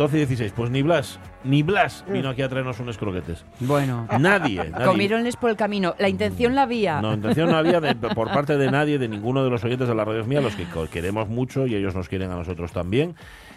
12 y 16. Pues ni Blas, ni Blas vino aquí a traernos unos croquetes. Bueno. Nadie. nadie. Comieronles por el camino. La intención la había. No, intención no había de- por parte de nadie, de ninguno de los oyentes de la radio es mía, los que queremos mucho y ellos nos quieren a nosotros también,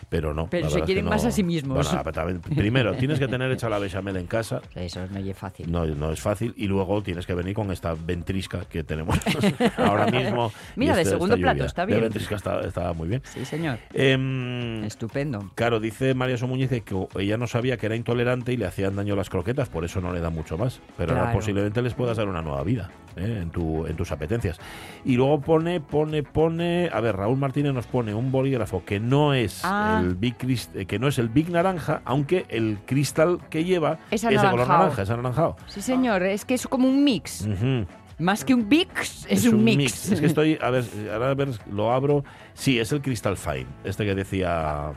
pero no. Pero la se verdad es que quieren no- más a sí mismos. Bueno, también- primero, tienes que tener hecha la bechamel en casa, Eso no es fácil. no, no es fácil, y luego tienes que venir con esta ventrisca que tenemos ahora mismo. Mira, de este- segundo plato, está bien. ventrisca está, está muy bien. Sí, señor. Em, Estupendo. Claro, dice María Somuñiz que ella no sabía que era intolerante y le hacían daño las croquetas, por eso no le da mucho más. Pero ahora posiblemente les puedas dar una nueva vida ¿eh? en, tu, en tus apetencias. Y luego pone, pone, pone. A ver, Raúl Martínez nos pone un bolígrafo que no es Ah. el Big Crist- eh, que no es el Big Naranja, aunque el cristal que lleva Es de color naranja, es anaranjado. Sí, señor. Es que es como un mix. Ujú. Más que un mix, es, un, mix. Es que estoy, a ver, ahora a ver, lo abro. Sí, es el Crystal Fine, este que decía,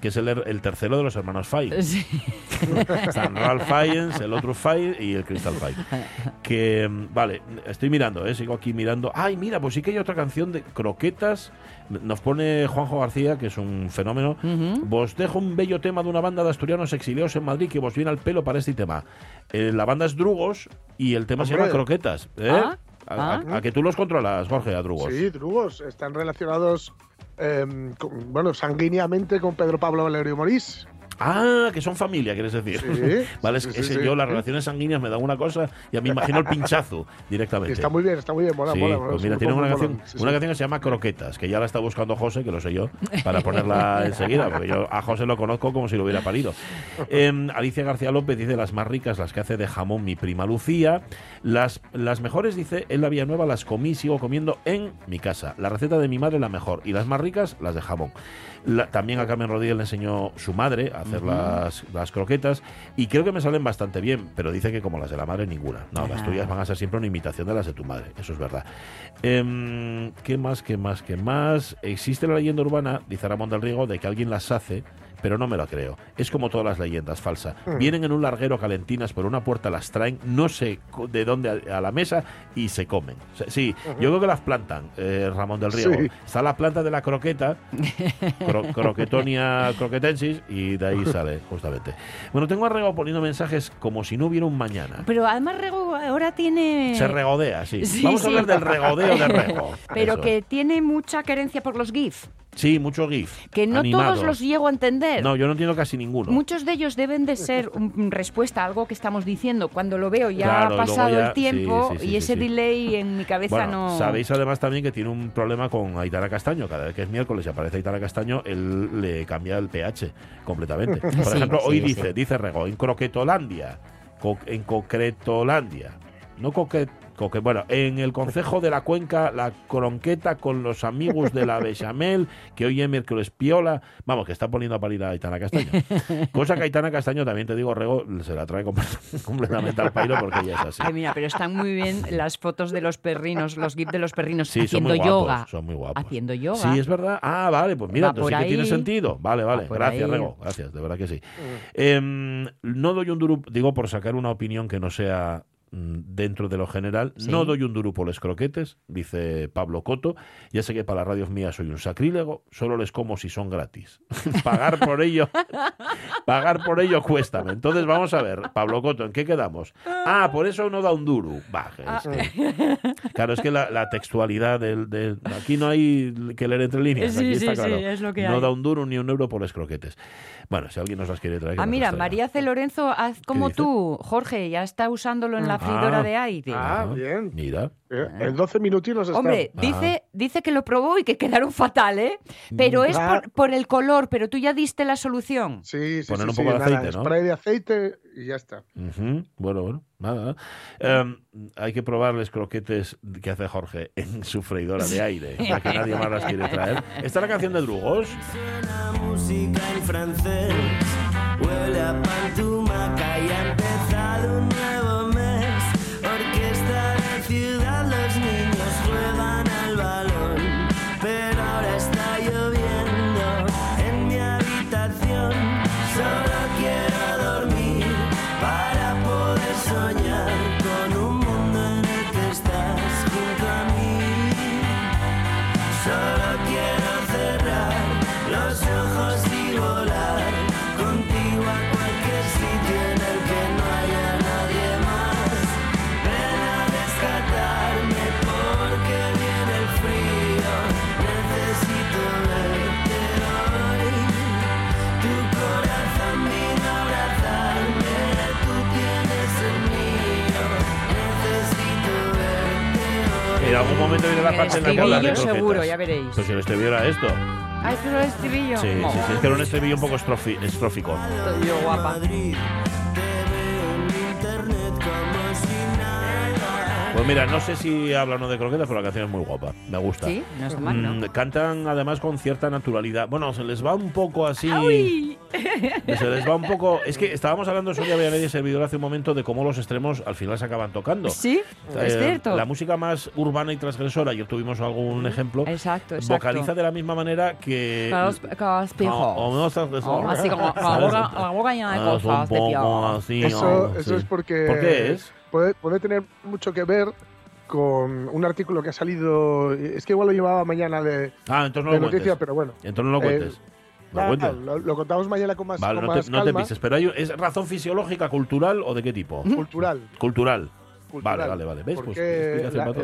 que es el, el tercero de los hermanos Fine. Sí. Están Ralph Fiennes, el otro Fine y el Crystal Fine. Que, vale, estoy mirando, ¿eh? sigo aquí mirando. Ay, mira, pues sí que hay otra canción de croquetas. Nos pone Juanjo García, que es un fenómeno. Ujú. Vos dejo un bello tema de una banda de asturianos exiliados en Madrid que vos viene al pelo para este tema. Eh, la banda es Drugos y el tema se llama. Croquetas. ¿eh? Ah, A, a- ah. a que tú los controlas, Jorge, a Drugos. Sí, Drugos están relacionados, em, con- bueno, sanguíneamente con Pedro Pablo Valerio Morís. Ah, que son familia, quieres decir. Sí, vale, es sí, que sí, ese- yo las relaciones sanguíneas me dan una cosa y a mí me imagino el pinchazo directamente. Está muy bien, está muy bien, mola, mola. mola, pues es mira, tiene una canción, una canción que se llama Croquetas, que ya la está buscando José, que lo sé yo, para ponerla enseguida, porque yo a José lo conozco como si lo hubiera parido. Em, Alicia García López dice las más ricas, las que hace de jamón mi prima Lucía. Las, las mejores, dice, en la Villanueva las comí y sigo comiendo en mi casa. La receta de mi madre la mejor. Y las más ricas, las de jamón. La- también a Carmen Rodríguez le enseñó su madre a hacer las, las croquetas y creo que me salen bastante bien, pero dice que como las de la madre ninguna. No, las tuyas van a ser siempre una imitación de las de tu madre, eso es verdad. Em, ¿Qué más, qué más, qué más? Existe la leyenda urbana, dice Ramón del Riego, de que alguien las hace, pero no me lo creo. Es como todas las leyendas, falsa. Vienen en un larguero calentinas, por una puerta las traen, no sé de dónde a, la mesa y se comen. O sea, Sí, yo creo que las plantan, eh, Ramón del Riego. Sí. Está la planta de la croqueta, cro- croquetonia croquetensis, y de ahí sale, justamente. Bueno, tengo a Rego poniendo mensajes como si no hubiera un mañana. Pero además Rego ahora tiene... Se regodea, sí. Sí, Vamos a hablar del regodeo de Rego. Pero Eso. que tiene mucha querencia por los GIF. Sí, mucho GIF. Que no animados. todos los llego a entender. No, yo no entiendo casi ninguno. Muchos de ellos deben de ser un- respuesta a algo que estamos diciendo. Cuando lo veo ya Claro, ha pasado ya- el tiempo sí, sí, y ese delay en mi cabeza Bueno, no... sabéis además también que tiene un problema con Aitana Castaño. Cada vez que es miércoles y aparece Aitana Castaño, él le cambia el pH completamente. Por ejemplo, hoy dice, dice Rego, en Croquetolandia, co- en Concretolandia, no coque, coque- bueno, en el Concejo de la Cuenca, la cronqueta con los amigos de la Bechamel, que hoy es miércoles piola, vamos, que está poniendo a parir a Aitana Castaño. Cosa que Aitana Castaño, también te digo, Rego, se la trae com- completamente al pairo porque ella es así. Ay, mira, pero están muy bien las fotos de los perrinos, los GIF de los perrinos Sí, son haciendo muy guapos, yoga. son muy guapos. Haciendo yoga. Sí, es verdad. Ah, vale, pues mira, Va entonces sí que tiene sentido. Vale, vale. Gracias, ahí. Rego. Gracias, de verdad que sí. Em, no doy un duro, digo, por sacar una opinión que no sea mm, dentro de lo general. Sí. No doy un duro por los croquetes, dice Pablo Coto. Ya sé que para las radios mías soy un sacrílego, solo les como si son gratis. pagar por ello, pagar por ello cuéstame. Entonces vamos a ver, Pablo Coto, ¿en qué quedamos? Ah, por eso no da un duro. Baje, es que- Claro, es que la, la textualidad del, del- Aquí no hay que leer entre líneas. Sí, aquí sí, está sí, claro. es lo que no hay. da un duro ni un euro por los croquetes. Bueno, si alguien nos las quiere traer. Ah, mira. María C. Lorenzo, haz como tú, Jorge, ya está usándolo en la freidora Ah. de aire. Ah, bien. Mira. Eh, En 12 minutinos está. Hombre, Ah. dice, dice que lo probó y que quedaron fatal, ¿eh? Pero es Ah. por, por el color, pero tú ya diste la solución. Sí, sí, Poner sí, un sí, poco de nada, aceite, ¿no? Spray de aceite y ya está. Bueno, bueno, nada. Em, hay que probarles croquetes que hace Jorge en su freidora de aire, ya que nadie más las quiere traer. ¿Está la canción de Drugos? Suena música en francés, huele a Momento viene la parte seguro, ya veréis. Pues si el estribillo era esto. Ah, ¿esto es el estribillo? Sí, sí, sí, es que era un estribillo un poco estrófico. Estoy yo guapa. Pues mira, no sé si habla o no de croquetas, pero la canción es muy guapa. Me gusta. Sí, no mal, ¿no? Mm, Cantan además con cierta naturalidad. Bueno, se les va un poco así. ¡Uy! Se les va un poco. Es que estábamos hablando, Sonia Villanueva y servidor hace un momento, de cómo los extremos al final se acaban tocando. Sí, es Eh, cierto. La música más urbana y transgresora, ayer tuvimos algún ejemplo, Exacto, exacto. vocaliza de la misma manera que. Con los- con los pijos. O- menos transgresora. Así como la boca, la boca llena de Ah, es un cosas de poco pijos. así, Eso, oh, eso sí. es porque. ¿Por qué es? Puede, puede tener mucho que ver con un artículo que ha salido. Es que igual lo llevaba mañana de, Ah, entonces no de lo noticia, cuentes. pero bueno. Entonces no lo Eh, cuentes. No lo cuentes. lo, lo contamos mañana con más, Vale, con no te, más no te calma. pises. Pero hay, ¿es razón fisiológica, cultural o de qué tipo? Cultural. Cultural. cultural. Vale, vale, vale. ¿Ves? Pues Porque explicación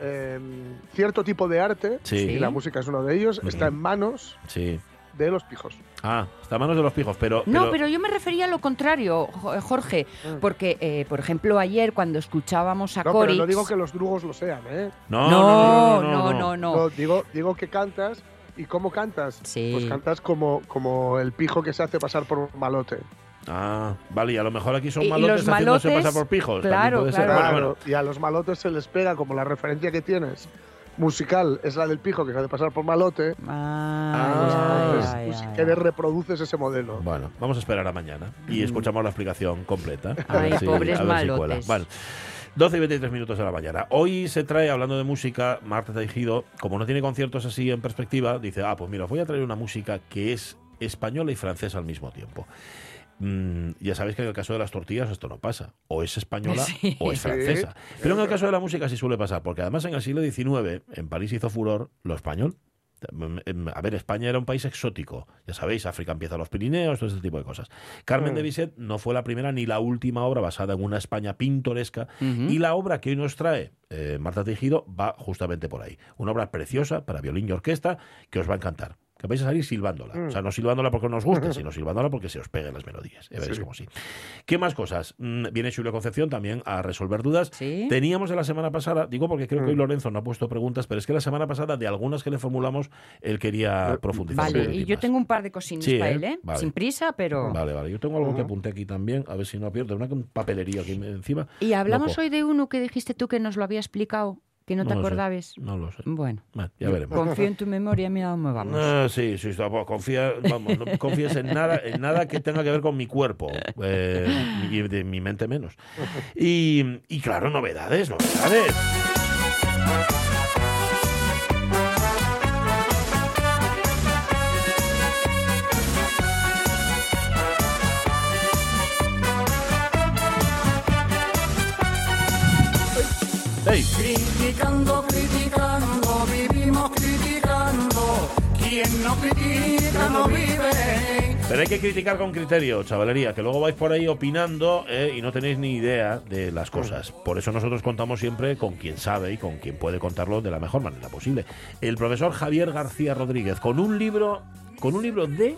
la- el, em, cierto tipo de arte, Sí. y la música es uno de ellos, está en manos Sí. De los pijos. Ah, está a manos de los pijos, pero. No, pero yo me refería a lo contrario, Jo- Jorge, Mm. porque, eh, por ejemplo, ayer cuando escuchábamos a No, pero no digo que los drugos lo sean, ¿eh? No, no, no, no, No, digo, digo que cantas. ¿Y cómo cantas? Sí. Pues cantas como, como el pijo que se hace pasar por un malote. Ah, vale, y a lo mejor aquí son malotes los haciéndose malotes, pasar por pijos. claro, puede ser. claro. Bueno, Claro, bueno. y a los malotes se les pega como la referencia que tienes musical es la del pijo que se hace pasar por malote. Ah, ya, ya, pues, si ya. quieres, reproduces ese modelo. Bueno, vamos a esperar a mañana y escuchamos la explicación completa. A Mm. Ay, ver si- pobres a ver si cuela. malotes. Vale. 12 y 23 minutos de la mañana. Hoy se trae, hablando de música, Marta Tejido, como no tiene conciertos así en perspectiva, dice, ah, pues mira, os voy a traer una música que es española y francesa al mismo tiempo. Mm, ya sabéis que en el caso de las tortillas esto no pasa. O es española Sí. o es Sí. francesa. Pero en el caso de la música sí suele pasar, porque además en el siglo XIX, en París hizo furor lo español. Em, A ver, España era un país exótico. Ya sabéis, África empieza a los Pirineos, todo ese tipo de cosas. Carmen Mm. de Bizet no fue la primera ni la última obra basada en una España pintoresca. Y la obra que hoy nos trae eh, Marta Tejido va justamente por ahí. Una obra preciosa para violín y orquesta que os va a encantar. Que vais a salir silbándola. Mm. O sea, no silbándola porque nos guste, sino silbándola porque se os peguen las melodías. Ya veréis Sí. como sí. ¿Qué más cosas? Mm, Viene Julio Concepción también a resolver dudas. Sí. Teníamos de la semana pasada, digo porque creo que hoy Mm. Lorenzo no ha puesto preguntas, pero es que la semana pasada, de algunas que le formulamos, él quería Eh, profundizar. un Vale, y yo más. tengo un par de cosinas Sí, para ¿eh? él, ¿eh? Vale. Sin prisa, pero... Vale, vale. Yo tengo algo que apunté aquí también, a ver si no pierdo. Una papelería aquí encima. Y hablamos Loco. hoy de uno que dijiste tú que nos lo había explicado, que no te No lo sé. acordabas. No lo sé. Bueno, ya veremos. confío en tu memoria, mira dónde vamos. Ah, sí, sí, está, confía, vamos, no confíes en nada, en nada que tenga que ver con mi cuerpo eh, y de mi mente menos. Y, y claro, novedades, novedades. Criticando, criticando, vivimos criticando. Quien no critica no vive. Pero hay que criticar con criterio, chavalería, que luego vais por ahí opinando eh, y no tenéis ni idea de las cosas. Por eso nosotros contamos siempre con quien sabe y con quien puede contarlo de la mejor manera posible. El profesor Javier García Rodríguez, con un libro, con un libro de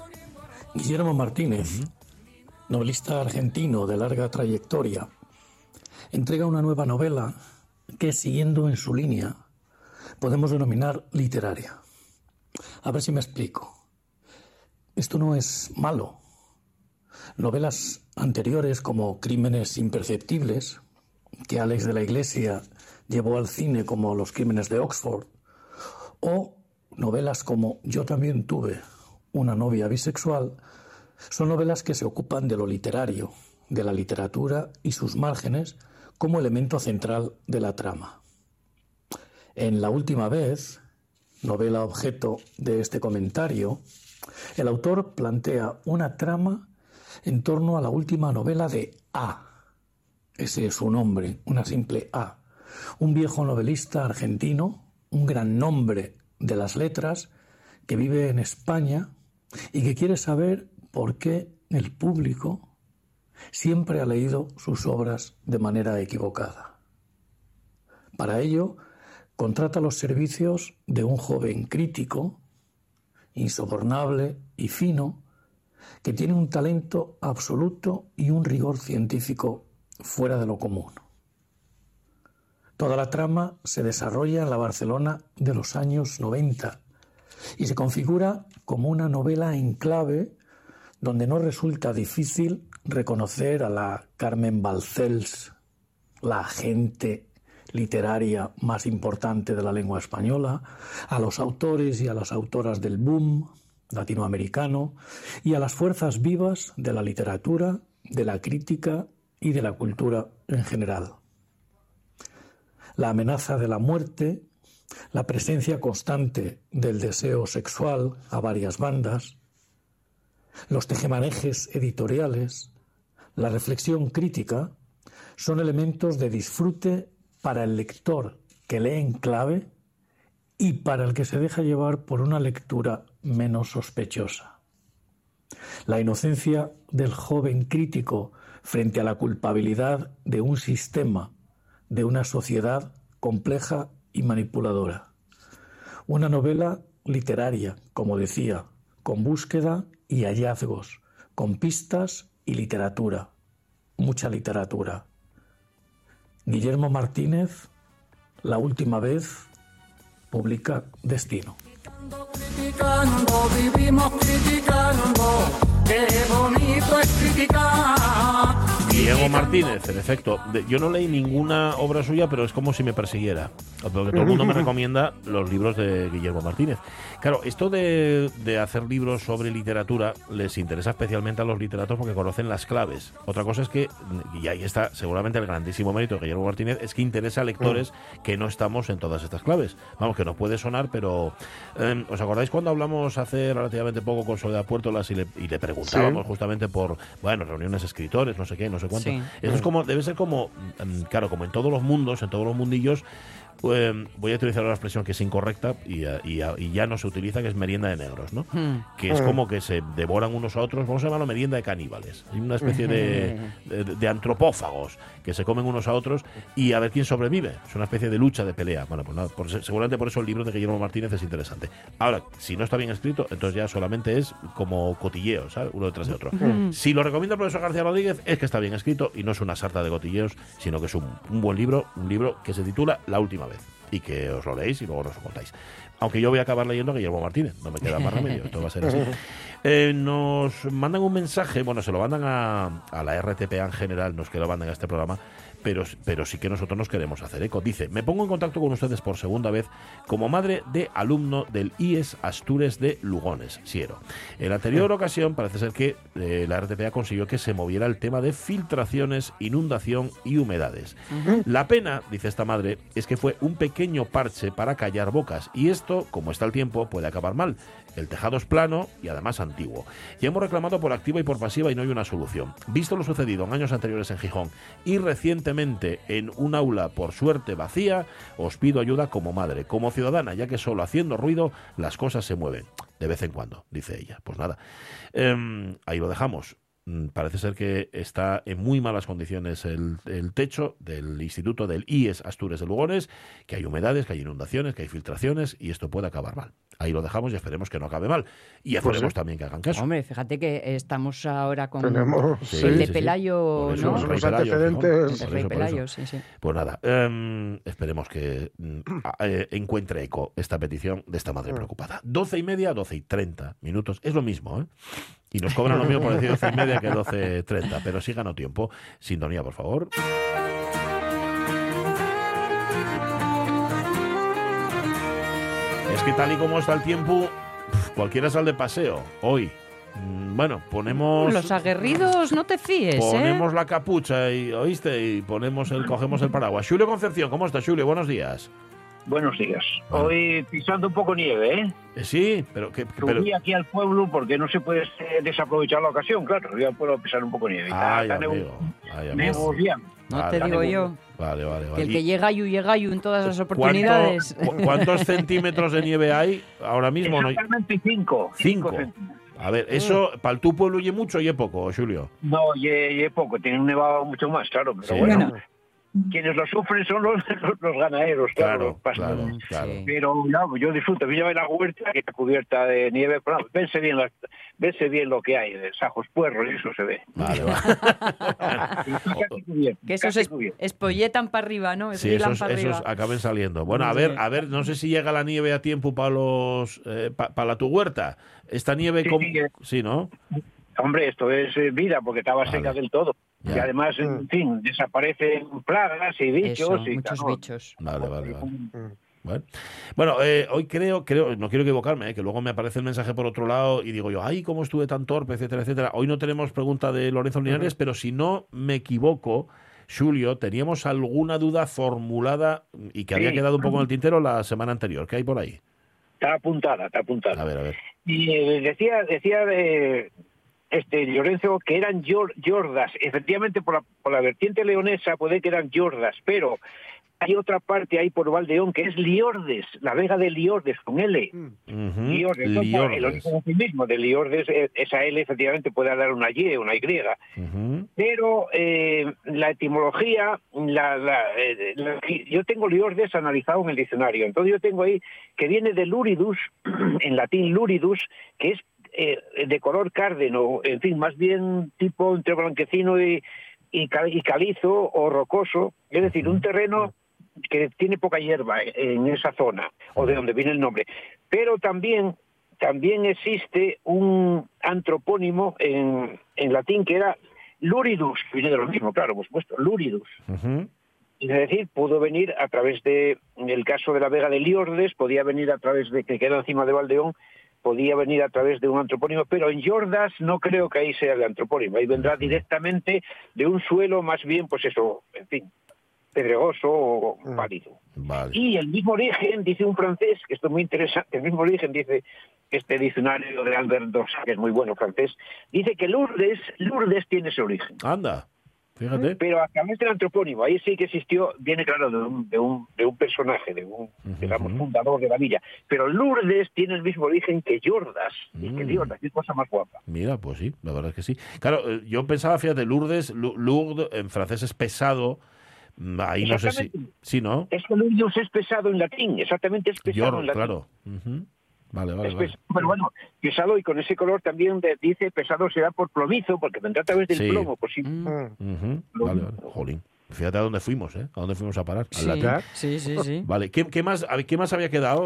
Guillermo Martínez, novelista argentino de larga trayectoria, entrega una nueva novela que, siguiendo en su línea, podemos denominar literaria. A ver si me explico. Esto no es malo. Novelas anteriores como Crímenes imperceptibles, que Alex de la Iglesia llevó al cine como Los Crímenes de Oxford, o novelas como Yo también tuve una novia bisexual, son novelas que se ocupan de lo literario, de la literatura y sus márgenes como elemento central de la trama. En La última vez, novela objeto de este comentario, el autor plantea una trama en torno a la última novela de A. Ese es su nombre, una simple A. Un viejo novelista argentino, un gran nombre de las letras, que vive en España y que quiere saber por qué el público siempre ha leído sus obras de manera equivocada. Para ello, contrata los servicios de un joven crítico, insobornable y fino, que tiene un talento absoluto y un rigor científico fuera de lo común. Toda la trama se desarrolla en la Barcelona de los años 90 y se configura como una novela en clave donde no resulta difícil reconocer a la Carmen Balcells, la agente literaria más importante de la lengua española, a los autores y a las autoras del boom latinoamericano y a las fuerzas vivas de la literatura, de la crítica y de la cultura en general. La amenaza de la muerte, la presencia constante del deseo sexual a varias bandas, los tejemanejes editoriales, la reflexión crítica, son elementos de disfrute para el lector que lee en clave y para el que se deja llevar por una lectura menos sospechosa. La inocencia del joven crítico frente a la culpabilidad de un sistema, de una sociedad compleja y manipuladora. Una novela literaria, como decía, con búsqueda y hallazgos, con pistas y literatura, mucha literatura. Guillermo Martínez, la última vez, publica Destino. Diego Martínez, en efecto. Yo no leí ninguna obra suya, pero es como si me persiguiera. Porque todo el mundo me recomienda los libros de Guillermo Martínez. Claro, esto de, de hacer libros sobre literatura les interesa especialmente a los literatos porque conocen las claves. Otra cosa es que, y ahí está seguramente el grandísimo mérito de Guillermo Martínez, es que interesa a lectores que no estamos en todas estas claves. Vamos, que nos puede sonar, pero eh, ¿os acordáis cuando hablamos hace relativamente poco con Soledad Puertolas y le, y le preguntábamos Sí. justamente por, bueno, reuniones escritores, no sé qué, no sé cuánto? Sí. Eso es como, debe ser como, mm, claro, como en todos los mundos, en todos los mundillos, eh, voy a utilizar una expresión que es incorrecta y, eh, y, eh, y ya no se utiliza, que es merienda de negros, ¿no? Hmm. Que es como que se devoran unos a otros, vamos a llamarlo merienda de caníbales. Hay una especie de, de, de antropófagos que se comen unos a otros y a ver quién sobrevive. Es una especie de lucha, de pelea. Bueno, pues nada, por- seguramente por eso el libro de Guillermo Martínez es interesante. Ahora, si no está bien escrito, entonces ya solamente es como cotilleo, ¿sabes? Uno detrás de otro. Si lo recomienda el profesor García Rodríguez, es que está bien escrito y no es una sarta de cotilleos, sino que es un, un buen libro, un libro que se titula La última vez y que os lo leéis y luego nos lo contáis. Aunque yo voy a acabar leyendo a Guillermo Martínez, no me queda más remedio, esto va a ser así. Eh, nos mandan un mensaje, bueno, se lo mandan a, a la RTPA en general, nos que lo mandan a este programa, pero, pero sí que nosotros nos queremos hacer eco. Dice, me pongo en contacto con ustedes por segunda vez como madre de alumno del IES Astures de Lugones, Siero. En la anterior ocasión parece ser que eh, la RTPA consiguió que se moviera el tema de filtraciones, inundación y humedades. La pena, dice esta madre, es que fue un pequeño pequeño parche para callar bocas. Y esto, como está el tiempo, puede acabar mal. El tejado es plano y además antiguo. Ya hemos reclamado por activa y por pasiva y no hay una solución. Visto lo sucedido en años anteriores en Gijón y recientemente en un aula por suerte vacía, os pido ayuda como madre, como ciudadana, ya que solo haciendo ruido las cosas se mueven. De vez en cuando, dice ella. Pues nada, Em, ahí lo dejamos. Mm, Parece ser que está en muy malas condiciones el, el techo del Instituto del IES Astures de Lugones, que hay humedades, que hay inundaciones, que hay filtraciones y esto puede acabar mal. Ahí lo dejamos y esperemos que no acabe mal. Y Pues esperemos sí. también que hagan caso. Hombre, fíjate que estamos ahora con Tenemos el sí, de sí. Pelayo, eso, ¿no? Los Pelayo, antecedentes- Por eso, por Pelayo, sí, sí. Pues nada, em, esperemos que mm, eh, encuentre eco esta petición de esta madre preocupada. 12 y media, 12 y 30 minutos. Es lo mismo, ¿eh? Y nos cobran lo mismo por decir 12 y media que 12.30, pero sí ganó tiempo. Sintonía, por favor. Que tal y como está el tiempo, cualquiera sale de paseo. Hoy. Mm, Bueno, ponemos... Los aguerridos, no te fíes, ¿eh? Ponemos la capucha y, ¿oíste? Y ponemos el, cogemos el paraguas. Julio Concepción, ¿cómo estás, Julio? Buenos días. Buenos días. Bueno. Hoy pisando un poco nieve, ¿eh? Eh, sí, pero que... Pero, Subí aquí al pueblo porque no se puede eh, desaprovechar la ocasión, claro. Yo puedo pisar un poco nieve. Está- ay, está nevo- amigo. Ay, amigo. No Vale, te digo vale. yo. Vale, vale, Que vale. el ¿Y que llega yu, llega yu en todas las cuánto- oportunidades. cu- ¿Cuántos centímetros de nieve hay ahora mismo? No, Exactamente cinco. Cinco. centímetros. a ver, eso, para tu pueblo y mucho y es poco, Julio. No, y, y es poco. Tiene un nevado mucho más, claro. Pero Sí. bueno, Bueno. Quienes lo sufren son los, los, los ganaderos, claro. Claro, los pastores. claro, claro. Sí. Pero no, yo disfruto. Yo en la huerta que está cubierta de nieve, pero no, vense bien, las, vense bien lo que hay, de sajos, puerros, y eso se ve. Vale, vale. Que esos es, espolletan para arriba, ¿no? Sí, esos, para esos arriba. acaben saliendo. Bueno, a ver, a ver, no sé si llega la nieve a tiempo para los eh, para la tu huerta. Esta nieve Sí, con- sí, eh. sí, ¿no? Hombre, esto es eh, vida porque estaba Vale. seca del todo. Ya. Y además, en fin, desaparecen plagas y bichos. Eso, y, muchos claro, bichos. Vale, vale, vale. Mm. Bueno, Bueno, eh, hoy creo, creo, no quiero equivocarme, eh, que luego me aparece el mensaje por otro lado y digo yo, ay, cómo estuve tan torpe, etcétera, etcétera. Hoy no tenemos pregunta de Lorenzo Linares, pero si no me equivoco, Julio, teníamos alguna duda formulada y que había quedado un poco en el tintero la semana anterior. ¿Qué hay por ahí? Está apuntada, está apuntada. A ver, a ver. Y decía, decía de este Lorenzo que eran yor- yordas. Efectivamente, por la, por la vertiente leonesa puede que eran yordas, pero hay otra parte ahí por Valdeón que es Liordes, la vega de Liordes con L. Ujú, Liordes, ¿no? el Liordes. origen en sí mismo de Liordes, eh, esa L efectivamente puede dar una Y, una Y. Ujú. Pero eh, la etimología, la, la, eh, la- yo tengo Liordes analizado en el diccionario. Entonces yo tengo ahí que viene de luridus, en latín luridus, que es eh, de color cárdeno, en fin, más bien tipo entre blanquecino y, y, ca- y calizo o rocoso, es decir, un terreno que tiene poca hierba en esa zona, o de donde viene el nombre. Pero también, también existe un antropónimo en, en latín que era luridus, que viene de lo mismo, claro, por supuesto, luridus. Es decir, pudo venir a través de, en el caso de la Vega de Liordes, podía venir a través de, que queda encima de Valdeón, podía venir a través de un antropónimo, pero en Yordas no creo que ahí sea el antropónimo, ahí vendrá directamente de un suelo más bien, pues eso, en fin, pedregoso o Mm. pálido. Vale. Y el mismo origen, dice un francés, que esto es muy interesante, el mismo origen dice este diccionario de Albert Dossa, que es muy bueno francés, dice que Lourdes, Lourdes tiene ese origen. Anda, fíjate. Pero a través del antropónimo, ahí sí que existió, viene claro de un, de un, de un personaje, de un, digamos, fundador de la villa. Pero Lourdes tiene el mismo origen que Yordas. Y que Mm. Yordas, qué cosa más guapa. Mira, pues sí, la verdad es que sí. Claro, eh, yo pensaba, fíjate, Lourdes, Lourdes, en francés es pesado. Mm, Ahí no sé si. Sí, ¿no? Es que Lourdes es pesado en latín, exactamente es pesado en latín. claro. Vale, vale, Es vale. pesado, pero bueno, pesado y con ese color también de- dice pesado será por plomizo, porque vendrá a través del Sí. plomo. Pues sí. Mm. Vale, vale. Jolín. Fíjate a dónde fuimos, ¿eh? A dónde fuimos a parar. Al Sí, latín. Sí, sí, sí. Vale, ¿Qué, qué más, ¿qué más había quedado?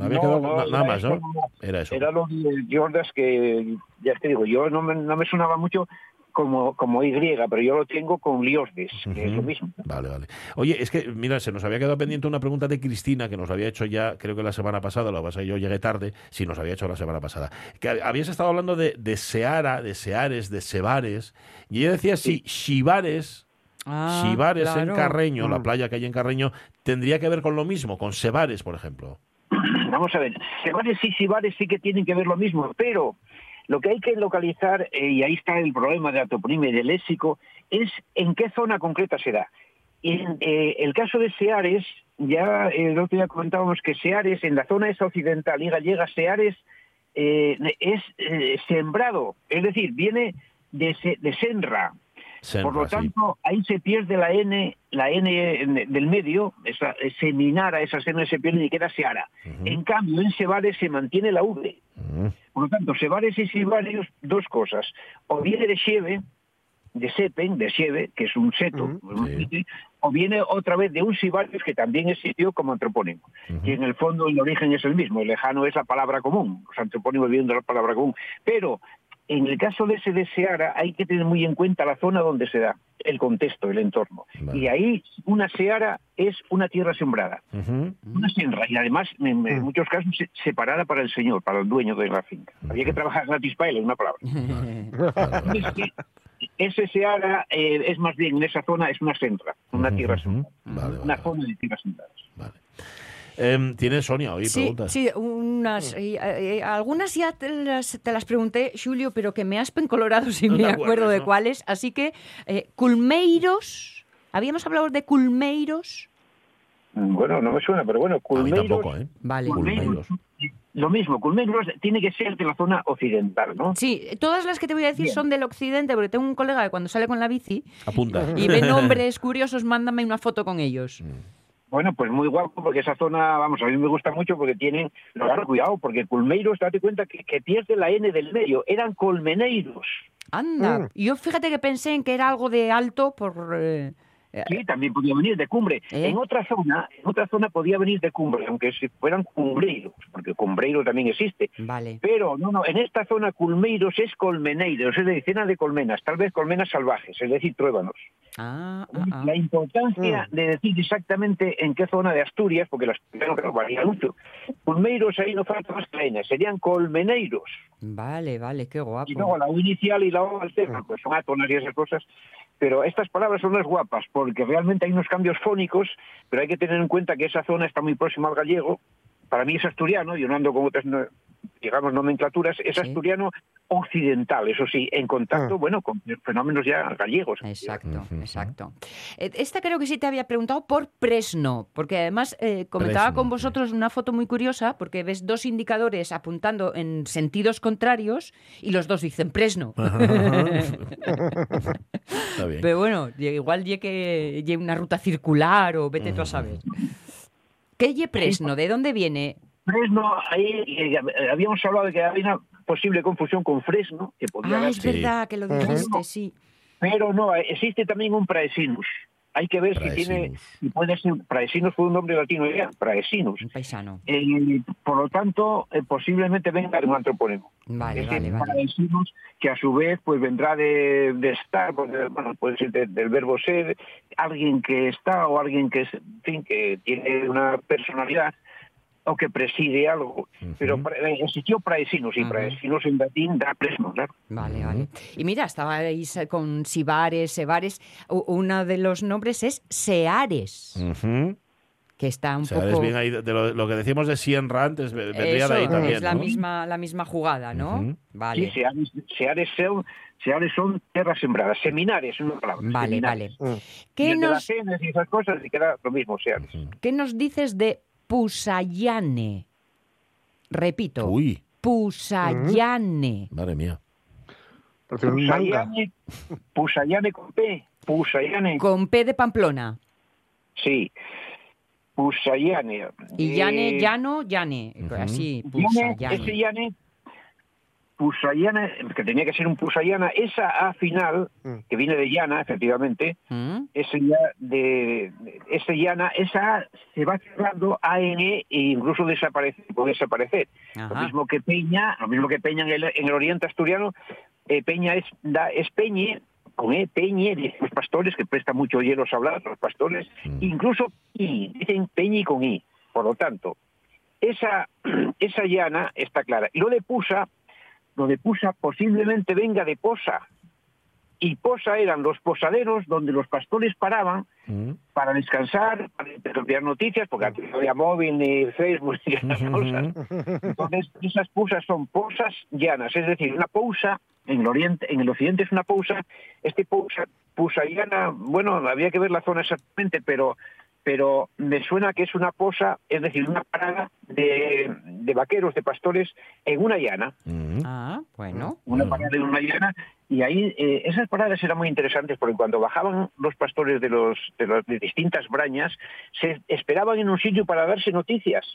Había No, quedado no, nada más, eso, ¿no? no. Era eso. Era lo de Jordas que, ya te digo, yo no me, no me sonaba mucho como, como Y, pero yo lo tengo con Liordes, que es lo mismo. Vale, vale. Oye, es que, mira, se nos había quedado pendiente una pregunta de Cristina que nos había hecho ya, creo que la semana pasada, lo que pasa es que yo llegué tarde, si nos había hecho la semana pasada. Que hab- habías estado hablando de, de Seara, de Seares, de Sebares, y ella decía si Shivares Ah, Sibares en. Carreño, la Mm. playa que hay en Carreño, tendría que ver con lo mismo, con Sebares, por ejemplo. Vamos a ver, Sebares y Sibares sí que tienen que ver lo mismo, pero lo que hay que localizar, eh, y ahí está el problema de la y del léxico, es en qué zona concreta se da. En eh, el caso de Seares, ya eh, el otro día comentábamos que Seares, en la zona esa occidental y gallega, Seares es sembrado, es decir, viene de, de Senra, por lo tanto, ahí se pierde la N, la N del medio, esa seminara, esa N se pierde y queda seara. En cambio, en Sebares se mantiene la V. Por lo tanto, Sebares y Sibarios, dos cosas. O viene de Sieve, de Sepen, de Sieve, que es un seto, Sí. o viene otra vez de un Sibarios que también existió como antropónimo. Y en el fondo el origen es el mismo, el lejano es la palabra común, los antropónimos vienen de la palabra común. Pero en el caso de ese de Seara hay que tener muy en cuenta la zona donde se da, el contexto, el entorno. Vale. Y ahí una Seara es una tierra sembrada. Una senra, y además, en, en muchos casos, se- separada para el señor, para el dueño de la finca. Había que trabajar gratis para él, en una palabra. Es que ese seara eh, es más bien, en esa zona, es una senra, una tierra sembrada. Vale, Una vale, zona de tierras sembradas. vale. Em, ¿Tiene Sonia hoy Sí, preguntas? sí, unas, eh, eh, algunas ya te las, te las pregunté, Julio, pero que me has pencolorado si No me acuerdas, acuerdo de ¿no? cuáles. Así que, eh, Culmeiros, habíamos hablado de Culmeiros. Mm, Bueno, no me suena, pero bueno, A mí Culmeiros, tampoco, ¿eh? Vale. Culmeiros. lo mismo, Culmeiros tiene que ser de la zona occidental, ¿no? Sí, todas las que te voy a decir Bien. son del occidente, porque tengo un colega que cuando sale con la bici Apunta. y ve nombres curiosos, mándame una foto con ellos. Bueno, pues muy guapo, porque esa zona, vamos, a mí me gusta mucho porque tienen, lo claro, cuidado, porque Culmeiros, date cuenta que, que pierde la N del medio, eran colmeneiros. Anda, Mm. yo fíjate que pensé en que era algo de alto por... eh, Sí, también podía venir de cumbre. ¿Eh? En otra zona, en otra zona podía venir de cumbre, aunque si fueran cumbreiros, porque cumbreiro también existe. vale. Pero no, no, en esta zona culmeiros es colmeneiros, es decir, de colmenas, tal vez colmenas salvajes, es decir, truébanos. Ah, ah, ah. La importancia de decir exactamente en qué zona de Asturias, porque las claro, varía mucho. Culmeiros ahí no falta más que serían colmeneiros. Vale, vale, qué guapo. Y luego la U inicial y la O alterna, pues son átonas y esas cosas. Pero estas palabras son las guapas, porque realmente hay unos cambios fónicos, pero hay que tener en cuenta que esa zona está muy próxima al gallego. Para mí es asturiano, yo no ando con otras, digamos, nomenclaturas, es Sí. asturiano occidental, eso sí, en contacto, Ah. bueno, con fenómenos ya gallegos. Exacto, exacto. Eh, Esta creo que sí te había preguntado por Presno, porque además eh, comentaba Presno, con vosotros una foto muy curiosa, porque ves dos indicadores apuntando en sentidos contrarios y los dos dicen Presno. Está bien. Pero bueno, igual ye que lle una ruta circular o vete tú a saber. ¿Qué ye Presno? ¿De dónde viene? Fresno, ahí eh, habíamos hablado de que había una posible confusión con Fresno, que podría Ah, haber, es verdad que lo dijiste, sí. pero no, existe también un Praesinus. Hay que ver si tiene, si puede ser, Praesinus fue un nombre latino ya, Praesinus. Un paisano. Eh, por lo tanto, eh, posiblemente venga de un antropónimo. Vale, Es vale, vale. Praesinus, que a su vez pues vendrá de, de estar, pues, de- bueno, puede ser de- del verbo ser, alguien que está o alguien que, es, en fin, que tiene una personalidad o que preside algo. Pero eh, existió Praesinus, y Ujú. Praesinus en latín da presno, claro. Vale, vale. Y mira, estabais eh, con Sibares, Sebares. Uno de los nombres es Seares, que está un O sea, poco... es bien ahí de lo, lo que decíamos de Sienra antes, ve- vendría Eso, de ahí también, es la ¿no? misma, la misma jugada, ¿no? Vale. Sí, seares, seares son, seares son tierras sembradas. Seminares, una palabra. Vale, seminares. vale. ¿Qué las nos, y esas cosas, y queda lo mismo, seares. ¿Qué nos dices de Pusayane? Repito, Uy, Pusayane. madre mía. Pusayane, Pusayane con P. Pusayane, Con P de Pamplona. sí. Pusayane. Y Eh, Yane, Llano, Yane. Ujú. Así, Yane, ese Pusayane. Yane, Pusayana, que tenía que ser un Pusayana, esa A final, Mm. que viene de Llana, efectivamente, ¿Mm? ese ya de ese llana esa A se va cerrando AN e incluso desaparece puede desaparecer lo mismo que Peña lo mismo que Peña en el, en el oriente asturiano eh, Peña es da, es Peñe con E, Peñe, dicen los pastores, que presta mucho hielos a hablar, los pastores, Mm. incluso I, dicen Peñi con I. Por lo tanto, esa, esa llana está clara. Y lo de Pusa, lo de Pusa posiblemente venga de Posa, y posa eran los posaderos donde los pastores paraban Mm. para descansar, para intercambiar noticias, porque antes no había móvil ni Facebook ni esas cosas. Entonces, esas posas son posas llanas, es decir, una pausa en el oriente, en el occidente es una pausa, este pausa, pausa llana, bueno, había que ver la zona exactamente, pero pero me suena que es una posa, es decir, una parada de, de vaqueros, de pastores en una llana Mm. Ah, bueno. una parada en una llana y ahí eh, esas paradas eran muy interesantes porque cuando bajaban los pastores de los de, los- de distintas brañas se esperaban en un sitio para darse noticias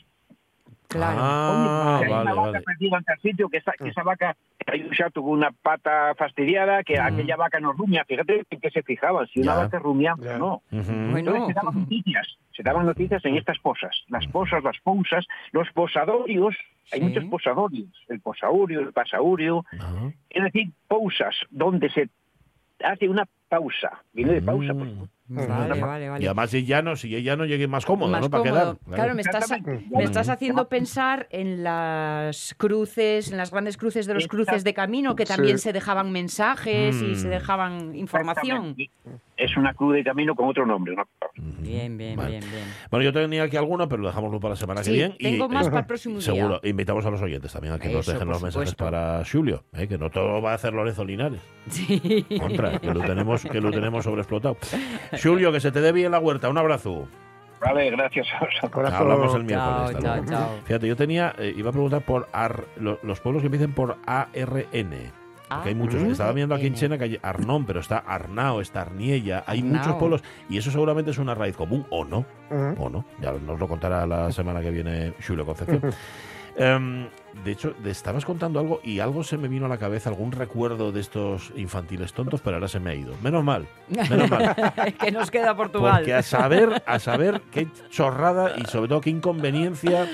Claro. Ah, que hay vale, una vaca vale. perdida en tal sitio que esa, que esa vaca hay un chato con una pata fastidiada que aquella vaca no rumia fíjate en qué se fijaban si una Ya. vaca rumia Ya. no entonces se daban noticias, se daban noticias en estas posas, las posas, las pousas, los posadorios, hay Sí. muchos posadorios, el posaurio, el pasaurio, es decir, pausas, donde se hace una pausa, viene de pausa, pues. Mm. Vale, vale, Y vale. además si ya no, si ya no llegue más cómodo, Más ¿no? Para cómodo. quedar. Claro, me estás, me estás haciendo pensar en las cruces, en las grandes cruces de los cruces de camino, que también Sí. se dejaban mensajes y se Mm. dejaban información. Es una cruz de camino con otro nombre. ¿no? Bien, bien, Vale. bien, bien. Bueno, yo tenía aquí alguno, pero lo dejamos para la semana Sí, que viene. tengo más eh, para el próximo día. Seguro. Invitamos a los oyentes también a que nos Eso, dejen por los mensajes para Julio, eh, que no todo va a hacer Lorenzo Linares. Sí. Contra, que lo tenemos, que lo tenemos sobreexplotado. Julio, que se te dé bien la huerta. Un abrazo. Vale, gracias. Hablamos el miércoles. Chao, chao, chao. Fíjate, yo tenía, eh, iba a preguntar por Ar- lo- los pueblos que empiecen por ARN. Porque hay muchos. Ah, Estaba viendo aquí en. Chena que hay Arnón, pero está Arnao, está Arniella. Hay muchos pueblos y eso seguramente es una raíz común, ¿o no? ¿O no? Ya nos lo contará la semana que viene Julio Concepción. Em, de hecho, te estabas contando algo y algo se me vino a la cabeza, algún recuerdo de estos infantiles tontos, pero ahora se me ha ido. Menos mal, menos mal. que nos queda Portugal. Porque a saber, a saber qué chorrada y sobre todo qué inconveniencia.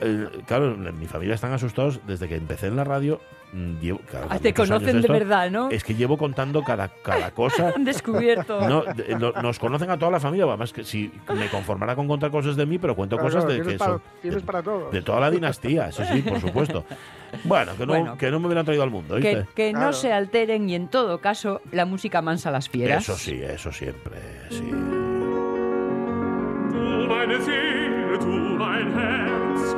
Eh, claro, en mi familia están asustados desde que empecé en la radio. mm, Llevo, claro, Ah, te conocen de esto, verdad, ¿no? Es que llevo contando cada, cada cosa. Han descubierto. No, de- lo- nos conocen a toda la familia, además que si me conformara con contar cosas de mí, pero cuento Claro, cosas de que para, son de, para todos. de toda la dinastía, sí, sí, por supuesto. Bueno, que no, Bueno. que no me hubieran traído al mundo, que, ¿viste? que no Claro. se alteren y en todo caso la música mansa las fieras. Eso sí, eso siempre, sí. Du meine Seele, du mein Herz,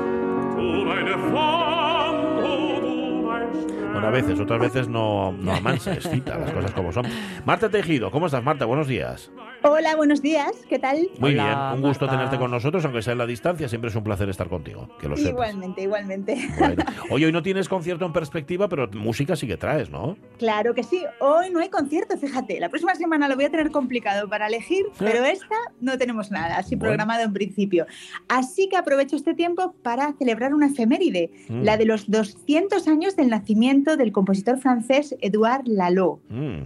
Bueno, a veces, otras veces no, no amansa, excita, las cosas como son. Marta Tejido, ¿cómo estás, Marta? Buenos días. Hola, buenos días, ¿qué tal? Muy Hola, bien, un gusto Marta. tenerte con nosotros, aunque sea en la distancia, siempre es un placer estar contigo, que lo sepas. Igualmente, igualmente. Bueno. Oye, hoy no tienes concierto en perspectiva, pero música sí que traes, ¿no? Claro que sí, hoy no hay concierto, fíjate. La próxima semana lo voy a tener complicado para elegir, pero esta no tenemos nada, así Bueno. programado en principio. Así que aprovecho este tiempo para celebrar una efeméride, Mm. la de los 200 años del nacimiento del compositor francés Edouard Lalo. Mm.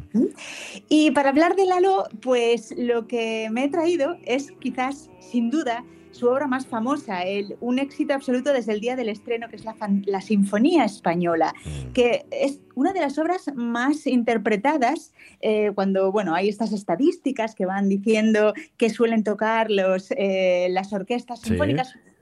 Y para hablar de Lalo, pues lo que me he traído es quizás, sin duda, su obra más famosa, el, un éxito absoluto desde el día del estreno, que es la, Sinfonía Española, Mm. que es una de las obras más interpretadas eh, cuando, bueno, hay estas estadísticas que van diciendo que suelen tocar los, eh, las orquestas Sí.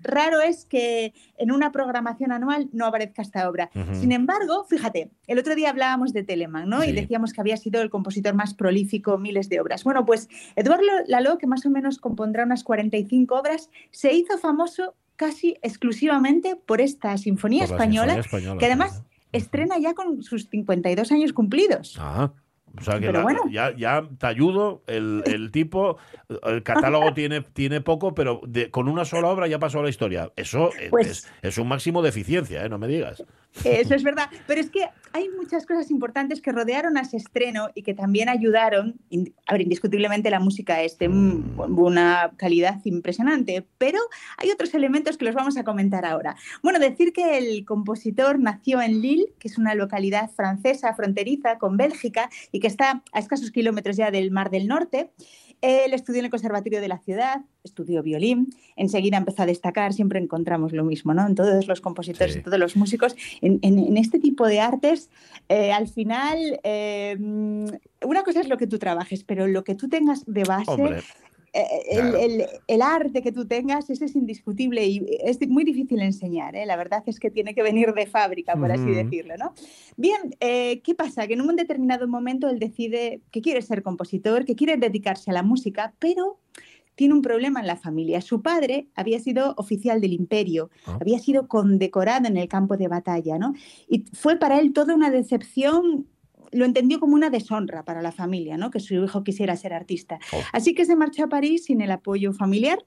Raro es que en una programación anual no aparezca esta obra. Sin embargo, fíjate, el otro día hablábamos de Telemann, ¿no? Sí. Y decíamos que había sido el compositor más prolífico, miles de obras. Bueno, pues Eduardo Lalo, que más o menos compondrá unas 45 obras, se hizo famoso casi exclusivamente por esta Sinfonía Por Española, Sinfonía Española, que además estrena ya con sus 52 años cumplidos. Ah, o sea que Pero la- bueno. ya, ya te ayudo, el, el tipo, el catálogo tiene, tiene poco, pero de- con una sola obra ya pasó a la historia. Eso es, Pues- es, es un máximo de eficiencia, ¿eh? no me digas. Eso es verdad, pero es que hay muchas cosas importantes que rodearon a ese estreno y que también ayudaron. A ver, indiscutiblemente la música es de un- una calidad impresionante, pero hay otros elementos que los vamos a comentar ahora. Bueno, decir que el compositor nació en Lille, que es una localidad francesa fronteriza con Bélgica y que está a escasos kilómetros ya del Mar del Norte. Él estudió en el Conservatorio de la ciudad, estudió violín, enseguida empezó a destacar, siempre encontramos lo mismo, ¿no? En todos los compositores, Sí. en todos los músicos, en, en- en este tipo de artes, eh, al final, eh, una cosa es lo que tú trabajes, pero lo que tú tengas de base Hombre, el, Claro. el- el arte que tú tengas, ese es indiscutible y es muy difícil enseñar. ¿eh? La verdad es que tiene que venir de fábrica, por así decirlo. ¿no? Bien, eh, ¿qué pasa? Que en un determinado momento él decide que quiere ser compositor, que quiere dedicarse a la música, pero tiene un problema en la familia. Su padre había sido oficial del imperio, Ah. había sido condecorado en el campo de batalla, ¿no? Y fue para él toda una decepción, lo entendió como una deshonra para la familia, ¿no? Que su hijo quisiera ser artista. Oh. Así que se marchó a París sin el apoyo familiar.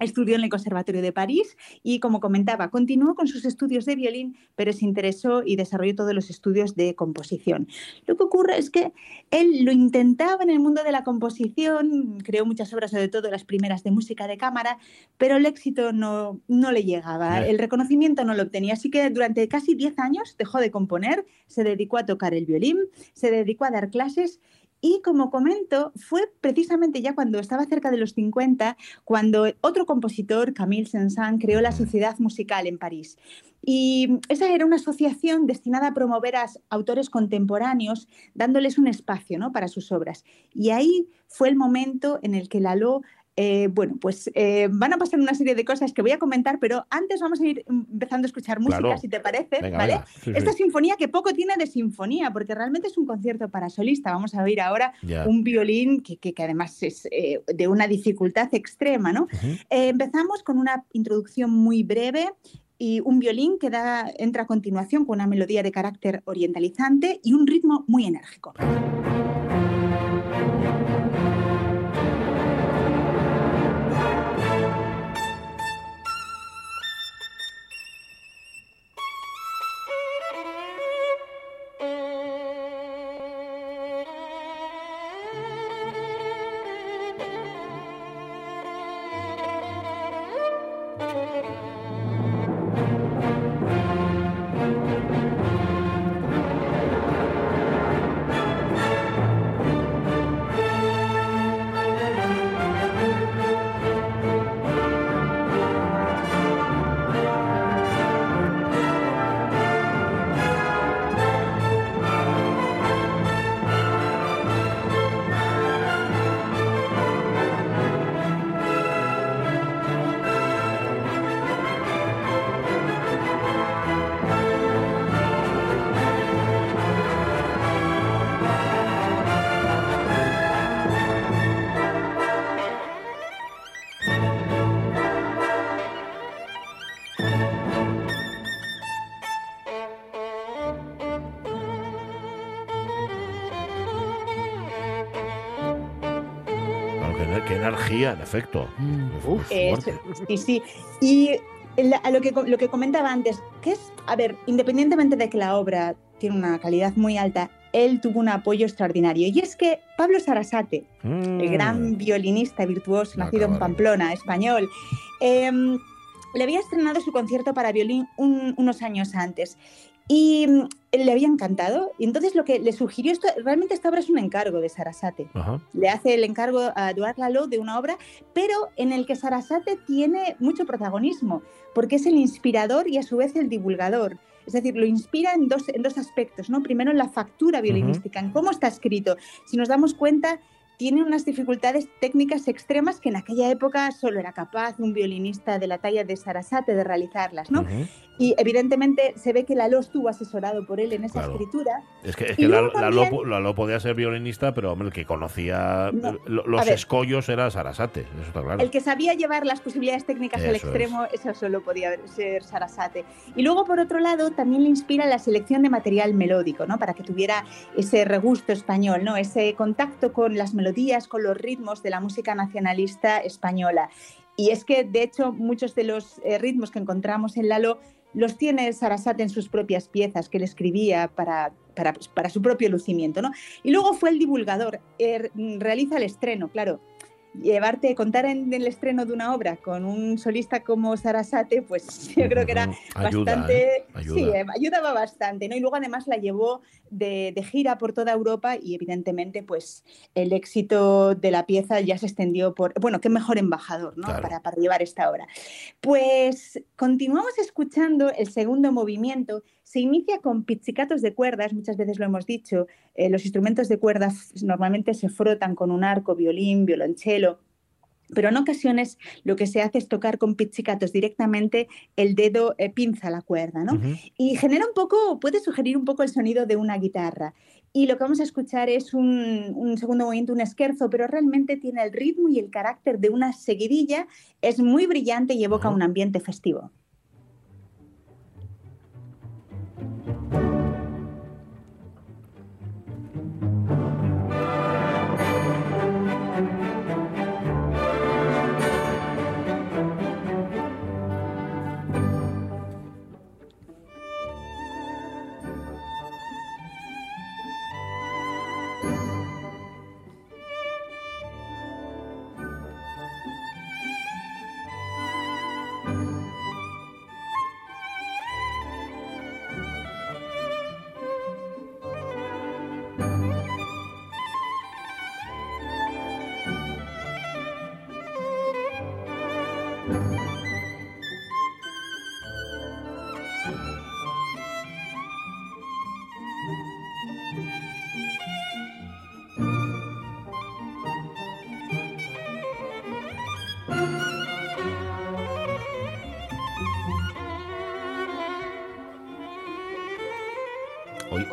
Estudió en el Conservatorio de París y, como comentaba, continuó con sus estudios de violín, pero se interesó y desarrolló todos los estudios de composición. Lo que ocurre es que él lo intentaba en el mundo de la composición, creó muchas obras, sobre todo las primeras de música de cámara, pero el éxito no, no le llegaba, el reconocimiento no lo obtenía. Así que durante casi 10 años dejó de componer, se dedicó a tocar el violín, se dedicó a dar clases y como comento, fue precisamente ya cuando estaba cerca de los 50 cuando otro compositor, Camille Saint-Saëns, creó la Sociedad Musical en París. Y esa era una asociación destinada a promover a autores contemporáneos, dándoles un espacio ¿no? para sus obras. Y ahí fue el momento en el que Lalo eh, bueno, pues eh, van a pasar una serie de cosas que voy a comentar, pero antes vamos a ir empezando a escuchar música, Claro. si te parece, Venga, ¿vale? venga. Sí, Esta sí. sinfonía que poco tiene de sinfonía, porque realmente es un concierto para solista. Vamos a oír ahora un violín que, que- que además es eh, de una dificultad extrema, ¿no? Empezamos con una introducción muy breve y un violín que da, entra a continuación con una melodía de carácter orientalizante y un ritmo muy enérgico. Energía, en efecto. Uf, Eso, sí, sí. Y la- a lo que, lo que comentaba antes, que es, a ver, independientemente de que la obra tiene una calidad muy alta, él tuvo un apoyo extraordinario. Y es que Pablo Sarasate, Mm. el gran violinista virtuoso, nacido en Pamplona, español, em, le había estrenado su concierto para violín un- unos años antes. Y mm, le había encantado. Y entonces lo que le sugirió esto, realmente esta obra es un encargo de Sarasate Ajá. le hace el encargo a Eduard Lalo de una obra, pero en el que Sarasate tiene mucho protagonismo, porque es el inspirador y a su vez el divulgador. Es decir, lo inspira en dos, en dos aspectos, ¿no? Primero en la factura violinística, en cómo está escrito. Si nos damos cuenta, tiene unas dificultades técnicas extremas que en aquella época solo era capaz un violinista de la talla de Sarasate de realizarlas, ¿no? Y evidentemente se ve que Lalo estuvo asesorado por él en esa Claro. escritura. Es que, es que Lalo, Lalo también- po- Lalo podía ser violinista, pero hombre, el que conocía No, los ver. escollos era Sarasate, eso está claro. El que sabía llevar las posibilidades técnicas al Eso extremo, eso solo podía ser Sarasate. Y luego, por otro lado, también le inspira la selección de material melódico, ¿no? Para que tuviera ese regusto español, ¿no? Ese contacto con las melodías, con los ritmos de la música nacionalista española. Y es que, de hecho, muchos de los eh, ritmos que encontramos en Lalo los tiene Sarasate en sus propias piezas que él escribía para, para, para su propio lucimiento. ¿no? Y luego fue el divulgador, er- realiza el estreno, claro. Llevarte, contar en el estreno de una obra con un solista como Sarasate, pues yo creo que era Ayuda, bastante. ¿eh? Ayuda. Sí, eh, ayudaba bastante, ¿no? Y luego además la llevó de, de gira por toda Europa y evidentemente, pues el éxito de la pieza ya se extendió por. Bueno, qué mejor embajador, ¿no? Claro. Para, para llevar esta obra. Pues continuamos escuchando el segundo movimiento. Se inicia con pizzicatos de cuerdas, muchas veces lo hemos dicho. eh, los instrumentos de cuerdas normalmente se frotan con un arco, violín, violonchelo. pero en ocasiones lo que se hace es tocar con pizzicatos directamente el dedo eh, pinza la cuerda, ¿no? Y genera un poco, puede sugerir un poco el sonido de una guitarra. Y lo que vamos a escuchar es un, un segundo movimiento, un esquerzo, pero realmente tiene el ritmo y el carácter de una seguidilla, es muy brillante y evoca un ambiente festivo.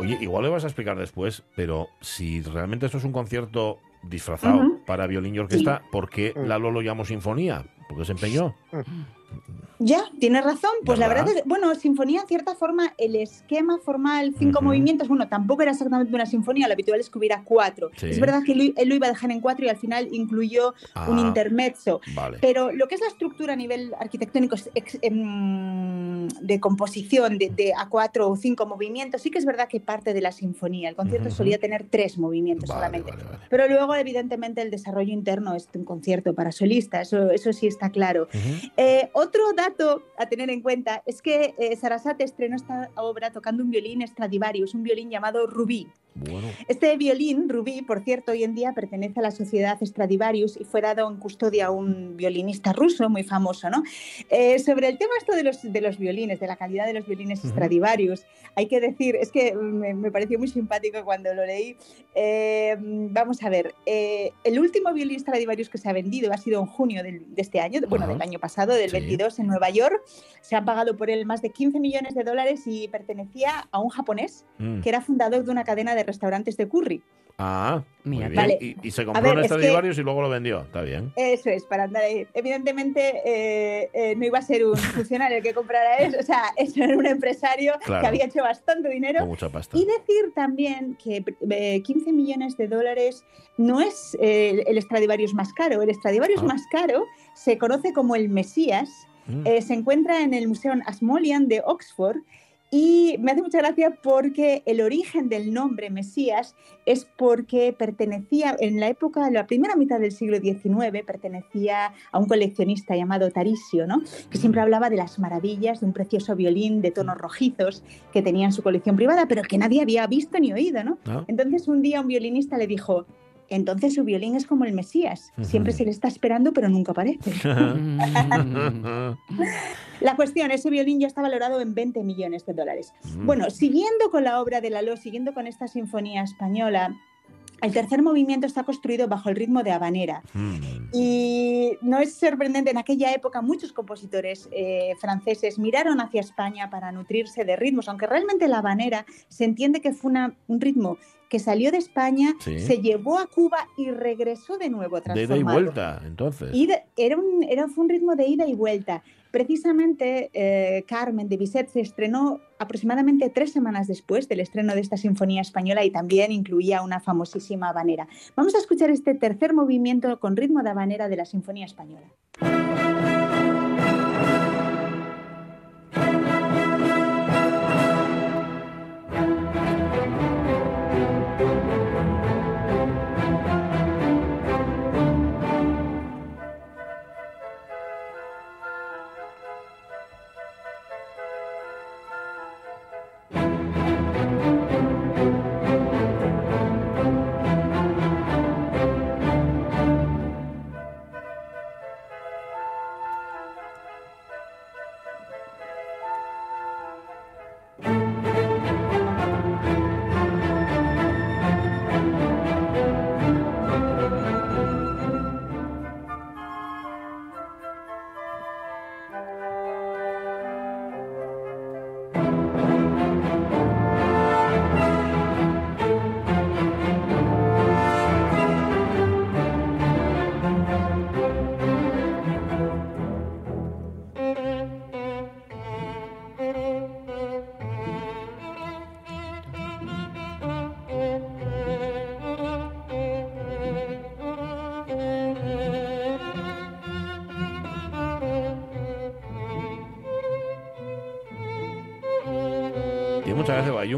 Oye, igual le vas a explicar después, pero si realmente esto es un concierto disfrazado para violín y orquesta, ¿por qué Mm. Lalo lo llamó sinfonía? Porque se empeñó. Ya, tienes razón. Pues la ¿Verdad? verdad es, bueno, sinfonía, en cierta forma, el esquema formal, cinco Ujú. movimientos, bueno, tampoco era exactamente una sinfonía, lo habitual es que hubiera cuatro. Sí. Es verdad que él, él lo iba a dejar en cuatro y al final incluyó un Ah, intermezzo. Vale. Pero lo que es la estructura a nivel arquitectónico ex- em, de composición de, de a cuatro o cinco movimientos, sí que es verdad que parte de la sinfonía. El concierto Ujú. solía tener tres movimientos Vale, solamente. vale. Pero luego, evidentemente, el desarrollo interno es un concierto para solista, eso, eso sí está claro. Ujú. Eh, otro dato a tener en cuenta es que eh, Sarasate estrenó esta obra tocando un violín Stradivarius, un violín llamado Rubí. Bueno, Este violín, Rubí, por cierto, hoy en día pertenece a la sociedad Stradivarius y fue dado en custodia a un violinista ruso muy famoso. ¿no? Eh, sobre el tema esto de los, de los violines, de la calidad de los violines Ujú. Stradivarius, hay que decir, es que me, me pareció muy simpático cuando lo leí. Eh, vamos a ver, eh, el último violín Stradivarius que se ha vendido ha sido en junio del- de este año, bueno, Ajá. del año pasado, del Sí. 22 en Nueva York. Se han pagado por él más de 15 millones de dólares y pertenecía a un japonés mm. que era fundador de una cadena de restaurantes de curry. Ah, muy Mira, bien. Vale. Y, y se compró ver, un es que- Stradivarius y luego lo vendió. Está bien. Eso es, para andar ahí. Evidentemente eh, eh, no iba a ser un funcionario el que comprara eso, o sea, eso era un empresario Claro. que había hecho bastante dinero. Con mucha pasta. Y decir también que eh, 15 millones de dólares no es eh, el Stradivarius más caro. El Stradivarius Ah. más caro se conoce como el Mesías. Mm. Eh, se encuentra en el Museo Ashmolean de Oxford y me hace mucha gracia porque el origen del nombre Mesías es porque pertenecía, en la época, en la primera mitad del siglo XIX, pertenecía a un coleccionista llamado Tarisio, ¿no? que siempre hablaba de las maravillas de un precioso violín de tonos rojizos que tenía en su colección privada, pero que nadie había visto ni oído. ¿no? Ah, Entonces un día un violinista le dijo, entonces su violín es como el Mesías, siempre se le está esperando pero nunca aparece. La cuestión, ese violín ya está valorado en 20 millones de dólares. Bueno, siguiendo con la obra de Lalo, siguiendo con esta sinfonía española, el tercer movimiento está construido bajo el ritmo de habanera. Mm. Y no es sorprendente, en aquella época muchos compositores eh, franceses miraron hacia España para nutrirse de ritmos, aunque realmente la habanera se entiende que fue una- un ritmo que salió de España, Sí. se llevó a Cuba y regresó de nuevo De ida y transformado. vuelta, entonces. Ida- era un, era, fue un ritmo de ida y vuelta. Precisamente eh, Carmen de Bizet se estrenó aproximadamente tres semanas después del estreno de esta sinfonía española y también incluía una famosísima habanera. Vamos a escuchar este tercer movimiento con ritmo de habanera de la sinfonía española.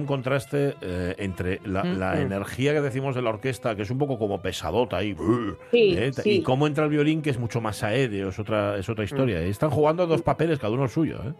Contraste eh, entre la, la Mm. energía que decimos de la orquesta, que es un poco como pesadota ahí, Sí, eh, sí. y cómo entra el violín, que es mucho más aéreo, es otra, es otra historia. Y Están jugando dos papeles, cada uno el suyo. ¿eh?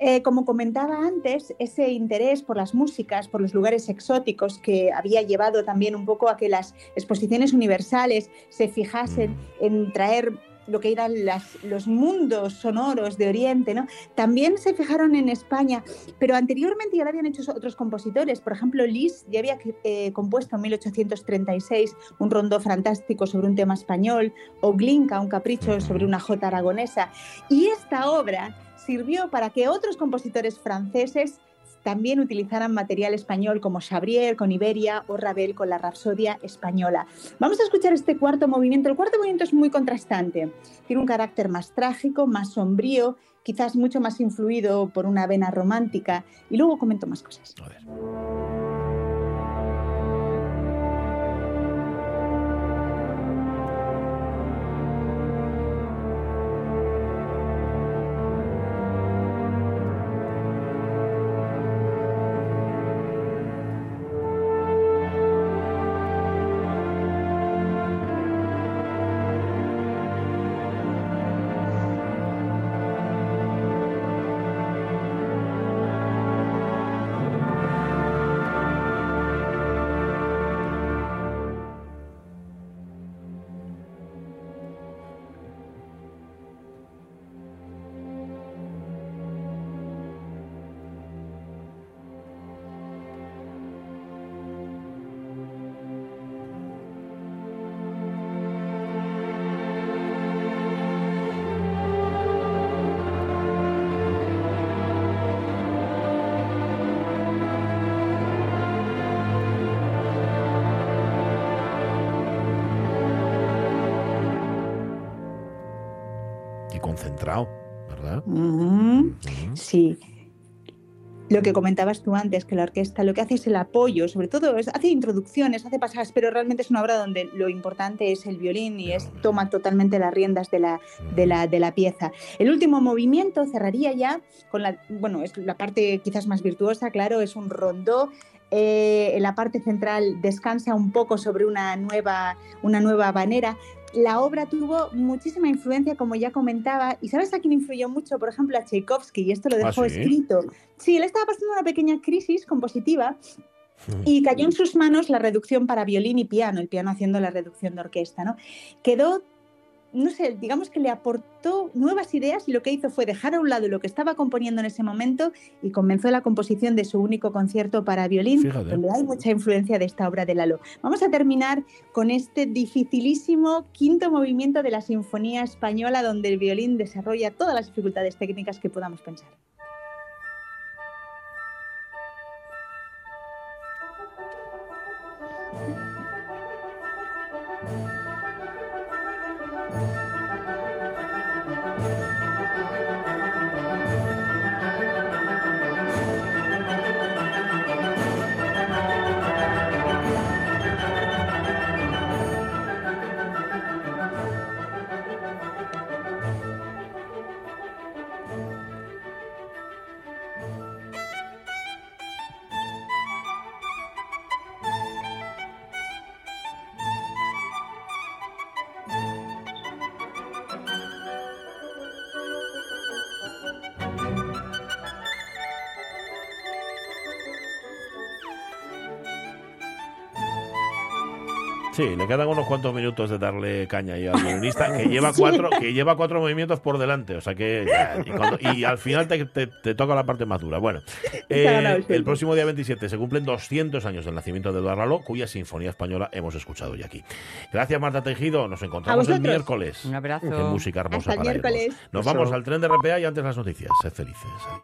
Eh, como comentaba antes, ese interés por las músicas, por los lugares exóticos que había llevado también un poco a que las exposiciones universales se fijasen en traer lo que eran las- los mundos sonoros de Oriente, ¿no? También se fijaron en España, pero anteriormente ya lo habían hecho otros compositores. Por ejemplo, Liszt ya había eh, compuesto en 1836 un rondó fantástico sobre un tema español, o Glinka, un capricho sobre una jota aragonesa. Y esta obra sirvió para que otros compositores franceses también utilizaran material español como Chabrier con Iberia o Ravel con la Rapsodia española. Vamos a escuchar este cuarto movimiento. El cuarto movimiento es muy contrastante. Tiene un carácter más trágico, más sombrío, quizás mucho más influido por una vena romántica. Y luego comento más cosas. Concentrado, ¿verdad? Sí. Lo que comentabas tú antes, que la orquesta lo que hace es el apoyo, sobre todo es- hace introducciones, hace pasajes, pero realmente es una obra donde lo importante es el violín y es toma totalmente las riendas de la, de la, de la pieza. El último movimiento cerraría ya con la, bueno, es la parte quizás más virtuosa, claro, es un rondó. eh, en la parte central descansa un poco sobre una nueva, una nueva habanera, la obra tuvo muchísima influencia, como ya comentaba, y ¿sabes a quién influyó mucho? Por ejemplo, a Tchaikovsky, y esto lo ¿Ah, dejó sí? escrito. Sí, él estaba pasando una pequeña crisis compositiva y cayó en sus manos la reducción para violín y piano, el piano haciendo la reducción de orquesta, ¿no? Quedó, no sé, digamos que le aportó nuevas ideas y lo que hizo fue dejar a un lado lo que estaba componiendo en ese momento y comenzó la composición de su único concierto para violín, Fíjate. donde hay mucha influencia de esta obra de Lalo. Vamos a terminar con este dificilísimo quinto movimiento de la Sinfonía Española, donde el violín desarrolla todas las dificultades técnicas que podamos pensar. Sí, le quedan unos cuantos minutos de darle caña ahí al violinista, que lleva cuatro, que lleva cuatro movimientos por delante. O sea que ya, y, cuando- y al final te, te- te toca la parte más dura. Bueno, eh, el próximo día 27 se cumplen 200 años del nacimiento de Eduardo Lalo, cuya sinfonía española hemos escuchado ya aquí. Gracias, Marta Tejido. Nos encontramos el miércoles. Un abrazo. Qué música hermosa Hasta para irnos. miércoles. Nos Eso. vamos al tren de RPA y antes las noticias. Sed felices.